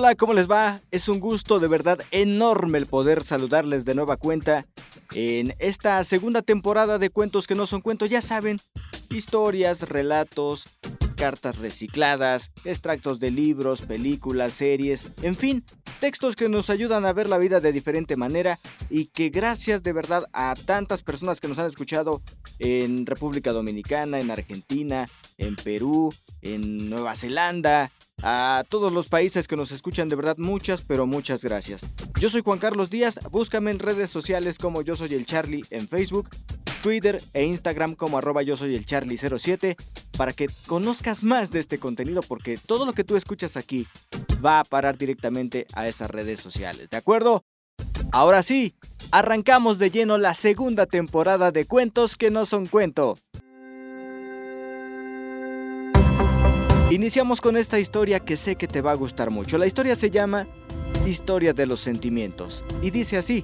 Hola, ¿cómo les va? Es un gusto de verdad enorme el poder saludarles de nueva cuenta en esta segunda temporada de Cuentos que no son cuentos, ya saben, historias, relatos, cartas recicladas, extractos de libros, películas, series, en fin, textos que nos ayudan a ver la vida de diferente manera y que gracias de verdad a tantas personas que nos han escuchado en República Dominicana, en Argentina, en Perú, en Nueva Zelanda, a todos los países que nos escuchan, de verdad muchas, pero muchas gracias. Yo soy Juan Carlos Díaz, búscame en redes sociales como yo soy el Charlie en Facebook, Twitter e Instagram como arroba yo soy el Charlie 07 para que conozcas más de este contenido porque todo lo que tú escuchas aquí va a parar directamente a esas redes sociales, ¿de acuerdo? Ahora sí, arrancamos de lleno la segunda temporada de Cuentos que no son cuento. Iniciamos con esta historia que sé que te va a gustar mucho. La historia se llama Historia de los Sentimientos y dice así.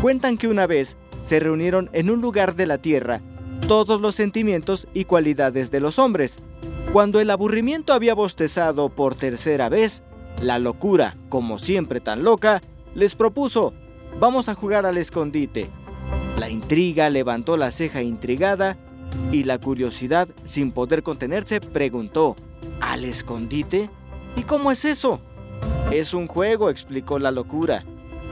Cuentan que una vez se reunieron en un lugar de la tierra todos los sentimientos y cualidades de los hombres. Cuando el aburrimiento había bostezado por tercera vez, la locura, como siempre tan loca, les propuso, vamos a jugar al escondite. La intriga levantó la ceja intrigada y la curiosidad, sin poder contenerse, preguntó, ¿Al escondite? ¿Y cómo es eso? Es un juego, explicó la locura.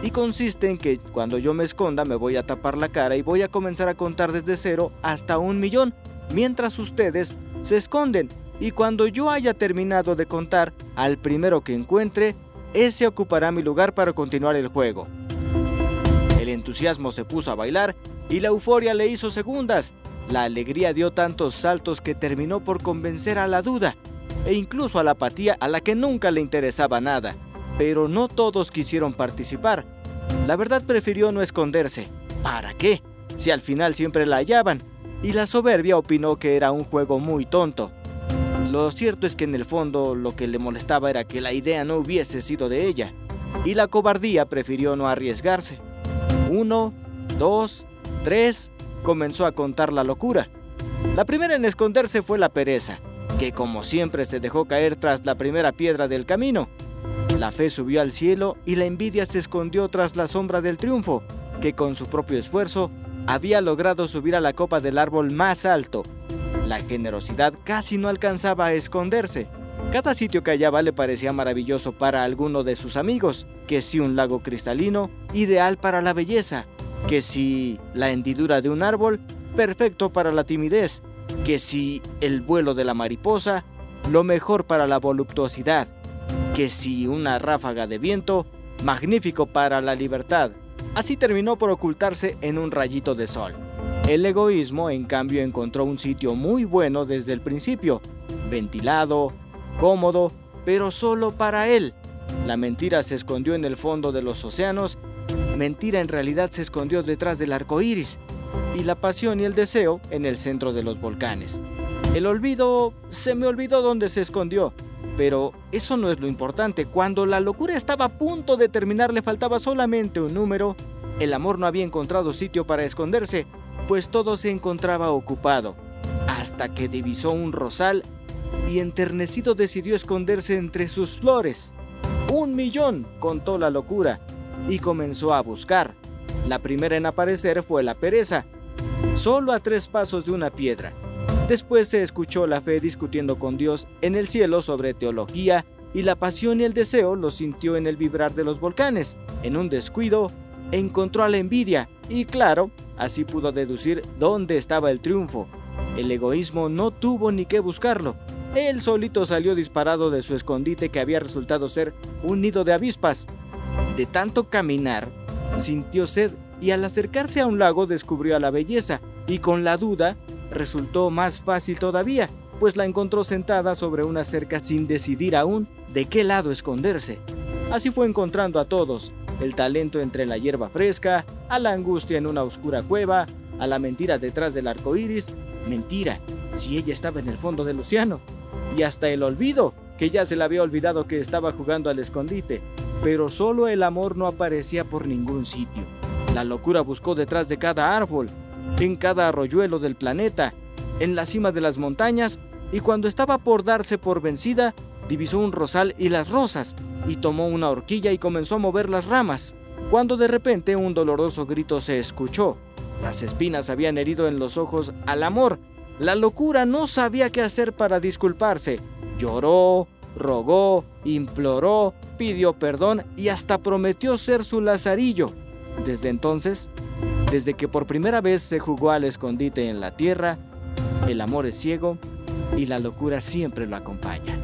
Y consiste en que cuando yo me esconda me voy a tapar la cara y voy a comenzar a contar desde cero hasta un millón, mientras ustedes se esconden. Y cuando yo haya terminado de contar al primero que encuentre, ese ocupará mi lugar para continuar el juego. El entusiasmo se puso a bailar y la euforia le hizo segundas. La alegría dio tantos saltos que terminó por convencer a la duda e incluso a la apatía a la que nunca le interesaba nada. Pero no todos quisieron participar. La verdad prefirió no esconderse. ¿Para qué? Si al final siempre la hallaban. Y la soberbia opinó que era un juego muy tonto. Lo cierto es que en el fondo lo que le molestaba era que la idea no hubiese sido de ella. Y la cobardía prefirió no arriesgarse. Uno, dos, tres, comenzó a contar la locura. La primera en esconderse fue la pereza, que como siempre se dejó caer tras la primera piedra del camino. La fe subió al cielo y la envidia se escondió tras la sombra del triunfo, que con su propio esfuerzo había logrado subir a la copa del árbol más alto. La generosidad casi no alcanzaba a esconderse. Cada sitio que hallaba le parecía maravilloso para alguno de sus amigos, que si un lago cristalino, ideal para la belleza, que si la hendidura de un árbol, perfecto para la timidez, que si el vuelo de la mariposa, lo mejor para la voluptuosidad, que si una ráfaga de viento, magnífico para la libertad. Así terminó por ocultarse en un rayito de sol. El egoísmo, en cambio, encontró un sitio muy bueno desde el principio, ventilado, cómodo, pero solo para él. La mentira se escondió en el fondo de los océanos mentira en realidad se escondió detrás del arco iris, y la pasión y el deseo en el centro de los volcanes. El olvido se me olvidó dónde se escondió, pero eso no es lo importante. Cuando la locura estaba a punto de terminar, le faltaba solamente un número. El amor no había encontrado sitio para esconderse, pues todo se encontraba ocupado, hasta que divisó un rosal y enternecido decidió esconderse entre sus flores. Un millón, contó la locura, y comenzó a buscar. La primera en aparecer fue la pereza, solo a tres pasos de una piedra. Después se escuchó la fe discutiendo con Dios en el cielo sobre teología y la pasión y el deseo lo sintió en el vibrar de los volcanes. En un descuido, encontró a la envidia y claro, así pudo deducir dónde estaba el triunfo. El egoísmo no tuvo ni que buscarlo. Él solito salió disparado de su escondite que había resultado ser un nido de avispas. De tanto caminar, sintió sed y al acercarse a un lago descubrió a la belleza y con la duda resultó más fácil todavía, pues la encontró sentada sobre una cerca sin decidir aún de qué lado esconderse. Así fue encontrando a todos, el talento entre la hierba fresca, a la angustia en una oscura cueva, a la mentira detrás del arco iris, mentira, si ella estaba en el fondo del océano, y hasta el olvido, que ya se le había olvidado que estaba jugando al escondite, pero solo el amor no aparecía por ningún sitio. La locura buscó detrás de cada árbol, en cada arroyuelo del planeta, en la cima de las montañas, y cuando estaba por darse por vencida, divisó un rosal y las rosas, y tomó una horquilla y comenzó a mover las ramas, cuando de repente un doloroso grito se escuchó. Las espinas habían herido en los ojos al amor. La locura no sabía qué hacer para disculparse. Lloró, rogó, imploró, pidió perdón y hasta prometió ser su lazarillo. Desde entonces, desde que por primera vez se jugó al escondite en la tierra, el amor es ciego y la locura siempre lo acompaña.